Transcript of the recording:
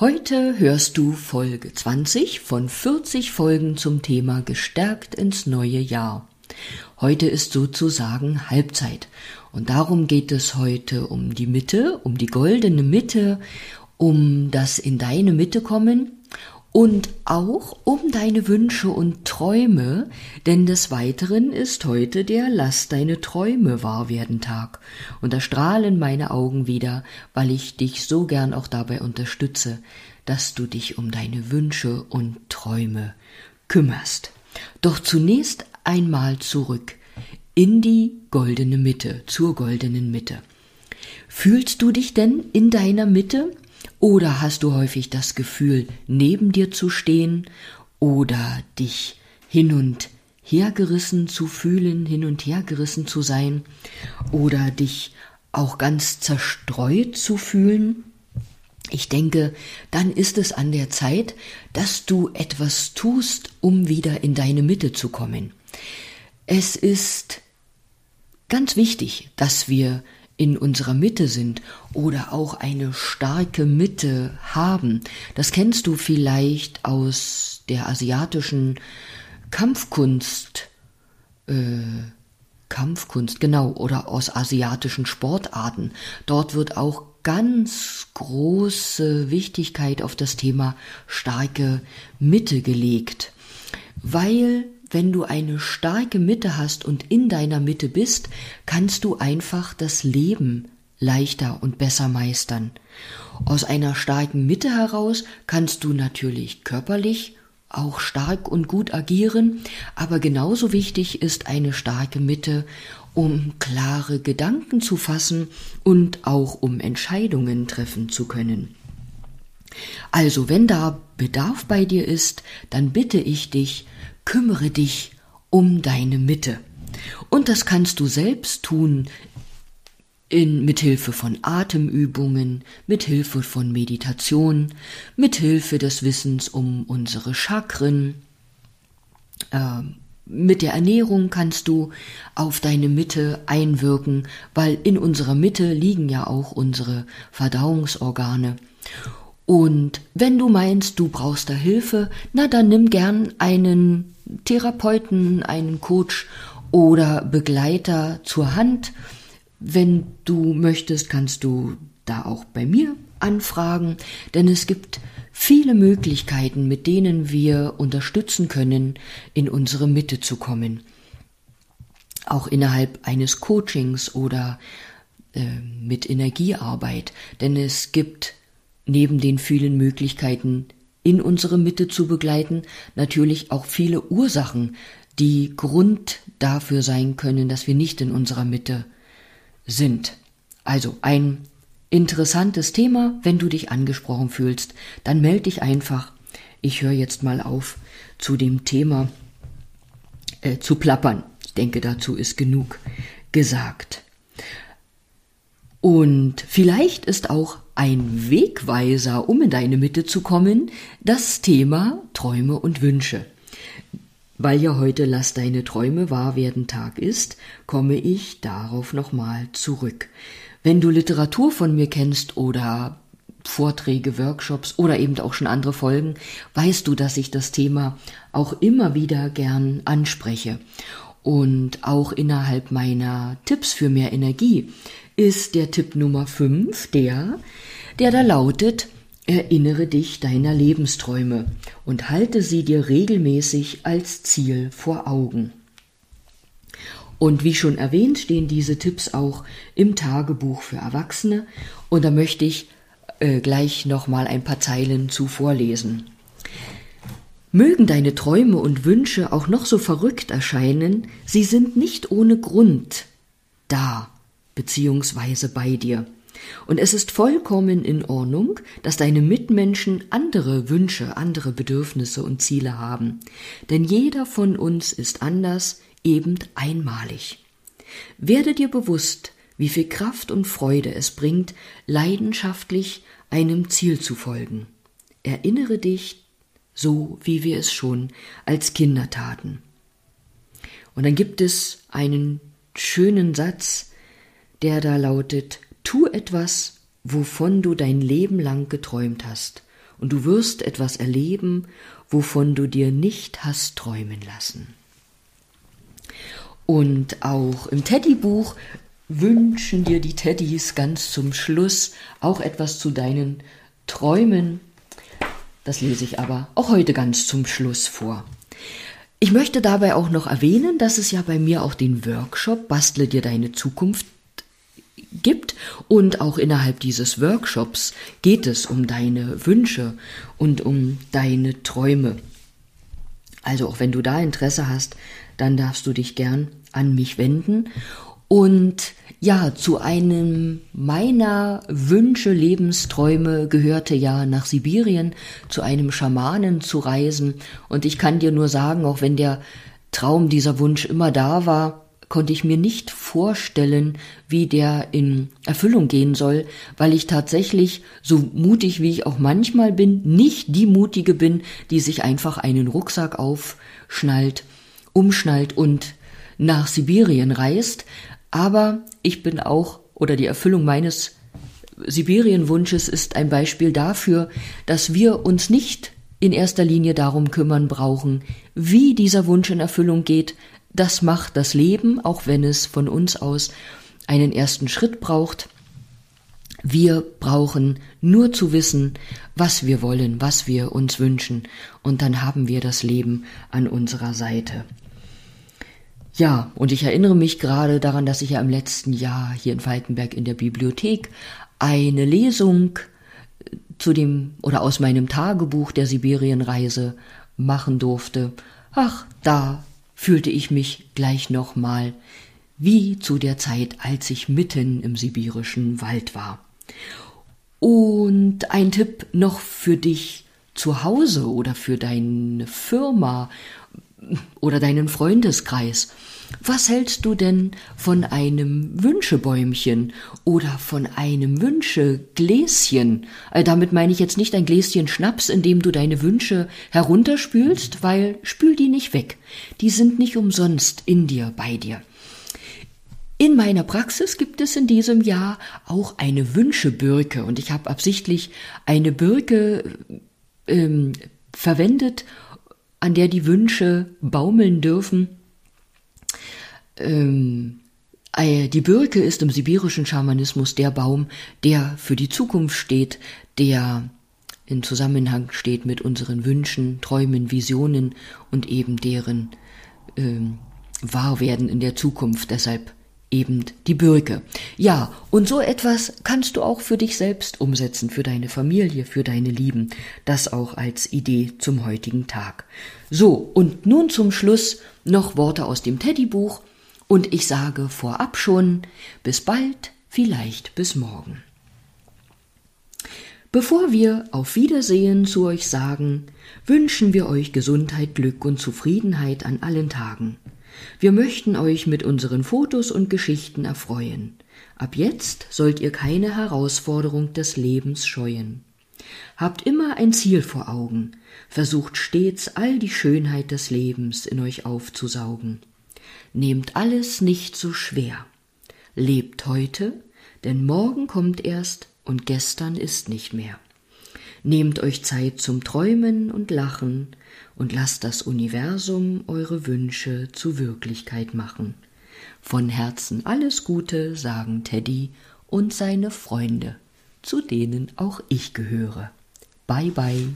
Heute hörst du Folge 20 von 40 Folgen zum Thema Gestärkt ins neue Jahr. Heute ist sozusagen Halbzeit und darum geht es heute um die Mitte, um die goldene Mitte, um das in deine Mitte kommen und auch um deine Wünsche und Träume, denn des Weiteren ist heute der Lass deine Träume wahr werden Tag. Und da strahlen meine Augen wieder, weil ich dich so gern auch dabei unterstütze, dass du dich um deine Wünsche und Träume kümmerst. Doch zunächst einmal zurück in die goldene Mitte, zur goldenen Mitte. Fühlst du dich denn in deiner Mitte? Oder hast du häufig das Gefühl, neben dir zu stehen oder dich hin und her gerissen zu fühlen, hin und her gerissen zu sein oder dich auch ganz zerstreut zu fühlen? Ich denke, dann ist es an der Zeit, dass du etwas tust, um wieder in deine Mitte zu kommen. Es ist ganz wichtig, dass wir in unserer Mitte sind oder auch eine starke Mitte haben. Das kennst du vielleicht aus der asiatischen Kampfkunst, äh, Kampfkunst, genau, oder aus asiatischen Sportarten. Dort wird auch ganz große Wichtigkeit auf das Thema starke Mitte gelegt, weil wenn du eine starke Mitte hast und in deiner Mitte bist, kannst du einfach das Leben leichter und besser meistern. Aus einer starken Mitte heraus kannst du natürlich körperlich auch stark und gut agieren, aber genauso wichtig ist eine starke Mitte, um klare Gedanken zu fassen und auch um Entscheidungen treffen zu können. Also wenn da Bedarf bei dir ist, dann bitte ich dich, kümmere dich um deine Mitte. Und das kannst du selbst tun in, mit Hilfe von Atemübungen, mit Hilfe von Meditation, mit Hilfe des Wissens um unsere Chakren. Äh, mit der Ernährung kannst du auf deine Mitte einwirken, weil in unserer Mitte liegen ja auch unsere Verdauungsorgane. Und wenn du meinst, du brauchst da Hilfe, na dann nimm gern einen Therapeuten, einen Coach oder Begleiter zur Hand. Wenn du möchtest, kannst du da auch bei mir anfragen, denn es gibt viele Möglichkeiten, mit denen wir unterstützen können, in unsere Mitte zu kommen. Auch innerhalb eines Coachings oder äh, mit Energiearbeit, denn es gibt neben den vielen Möglichkeiten in unsere Mitte zu begleiten, natürlich auch viele Ursachen, die Grund dafür sein können, dass wir nicht in unserer Mitte sind. Also ein interessantes Thema, wenn du dich angesprochen fühlst, dann melde dich einfach. Ich höre jetzt mal auf, zu dem Thema äh, zu plappern. Ich denke, dazu ist genug gesagt. Und vielleicht ist auch ein Wegweiser, um in deine Mitte zu kommen, das Thema Träume und Wünsche. Weil ja heute Lass deine Träume wahr werden Tag ist, komme ich darauf nochmal zurück. Wenn du Literatur von mir kennst oder Vorträge, Workshops oder eben auch schon andere Folgen, weißt du, dass ich das Thema auch immer wieder gern anspreche. Und auch innerhalb meiner Tipps für mehr Energie ist der Tipp Nummer 5 der, der da lautet, erinnere dich deiner Lebensträume und halte sie dir regelmäßig als Ziel vor Augen. Und wie schon erwähnt, stehen diese Tipps auch im Tagebuch für Erwachsene und da möchte ich äh, gleich nochmal ein paar Zeilen zu vorlesen. Mögen deine Träume und Wünsche auch noch so verrückt erscheinen, sie sind nicht ohne Grund da beziehungsweise bei dir. Und es ist vollkommen in Ordnung, dass deine Mitmenschen andere Wünsche, andere Bedürfnisse und Ziele haben. Denn jeder von uns ist anders, eben einmalig. Werde dir bewusst, wie viel Kraft und Freude es bringt, leidenschaftlich einem Ziel zu folgen. Erinnere dich, so wie wir es schon als Kinder taten. Und dann gibt es einen schönen Satz, der da lautet, tu etwas, wovon du dein Leben lang geträumt hast, und du wirst etwas erleben, wovon du dir nicht hast träumen lassen. Und auch im Teddybuch wünschen dir die Teddys ganz zum Schluss auch etwas zu deinen Träumen. Das lese ich aber auch heute ganz zum Schluss vor. Ich möchte dabei auch noch erwähnen, dass es ja bei mir auch den Workshop Bastle dir deine Zukunft gibt und auch innerhalb dieses Workshops geht es um deine Wünsche und um deine Träume. Also auch wenn du da Interesse hast, dann darfst du dich gern an mich wenden und ja, zu einem meiner Wünsche, Lebensträume gehörte ja nach Sibirien zu einem Schamanen zu reisen. Und ich kann dir nur sagen, auch wenn der Traum, dieser Wunsch immer da war, konnte ich mir nicht vorstellen, wie der in Erfüllung gehen soll, weil ich tatsächlich, so mutig wie ich auch manchmal bin, nicht die mutige bin, die sich einfach einen Rucksack aufschnallt, umschnallt und nach Sibirien reist, aber ich bin auch, oder die Erfüllung meines Sibirienwunsches ist ein Beispiel dafür, dass wir uns nicht in erster Linie darum kümmern brauchen, wie dieser Wunsch in Erfüllung geht. Das macht das Leben, auch wenn es von uns aus einen ersten Schritt braucht. Wir brauchen nur zu wissen, was wir wollen, was wir uns wünschen, und dann haben wir das Leben an unserer Seite. Ja, und ich erinnere mich gerade daran, dass ich ja im letzten Jahr hier in Falkenberg in der Bibliothek eine Lesung äh, zu dem oder aus meinem Tagebuch der Sibirienreise machen durfte. Ach, da fühlte ich mich gleich nochmal wie zu der Zeit, als ich mitten im sibirischen Wald war. Und ein Tipp noch für dich zu Hause oder für deine Firma oder deinen Freundeskreis. Was hältst du denn von einem Wünschebäumchen oder von einem Wünschegläschen? Äh, damit meine ich jetzt nicht ein Gläschen Schnaps, in dem du deine Wünsche herunterspülst, weil spül die nicht weg. Die sind nicht umsonst in dir, bei dir. In meiner Praxis gibt es in diesem Jahr auch eine Wünschebirke und ich habe absichtlich eine Birke ähm, verwendet, an der die Wünsche baumeln dürfen. Ähm, äh, die Birke ist im sibirischen Schamanismus der Baum, der für die Zukunft steht, der in Zusammenhang steht mit unseren Wünschen, Träumen, Visionen und eben deren ähm, Wahrwerden in der Zukunft. Deshalb eben die Birke. Ja, und so etwas kannst du auch für dich selbst umsetzen, für deine Familie, für deine Lieben. Das auch als Idee zum heutigen Tag. So, und nun zum Schluss noch Worte aus dem Teddybuch. Und ich sage vorab schon, bis bald, vielleicht bis morgen. Bevor wir auf Wiedersehen zu euch sagen, wünschen wir euch Gesundheit, Glück und Zufriedenheit an allen Tagen. Wir möchten euch mit unseren Fotos und Geschichten erfreuen. Ab jetzt sollt ihr keine Herausforderung des Lebens scheuen. Habt immer ein Ziel vor Augen, versucht stets all die Schönheit des Lebens in euch aufzusaugen. Nehmt alles nicht so schwer. Lebt heute, denn morgen kommt erst und gestern ist nicht mehr. Nehmt euch Zeit zum Träumen und Lachen und lasst das Universum eure Wünsche zu Wirklichkeit machen. Von Herzen alles Gute, sagen Teddy und seine Freunde, zu denen auch ich gehöre. Bye bye.